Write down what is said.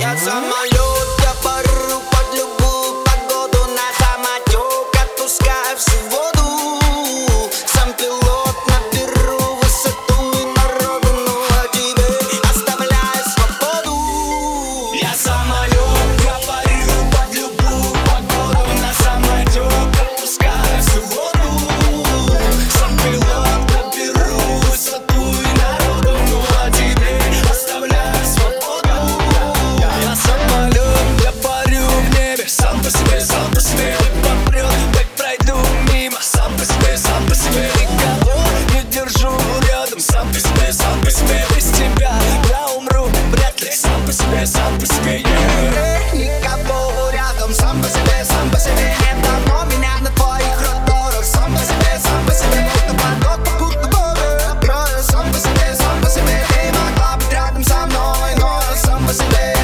Я самолет, себе, сам по себе попрет, пройду мимо. Сам по себе, сам по себе Никого не держу рядом. Сам по себе, сам по себе Без тебя я умру, вряд Сам по себе, сам по себе yeah. Никого рядом. Сам по себе, сам по себе. Давно меня на твоих радарах Сам по себе, сам по себе. Будто поток, попутно горы Открою. Сам по себе, сам по себе. Ты могла рядом со мной Но сам по себе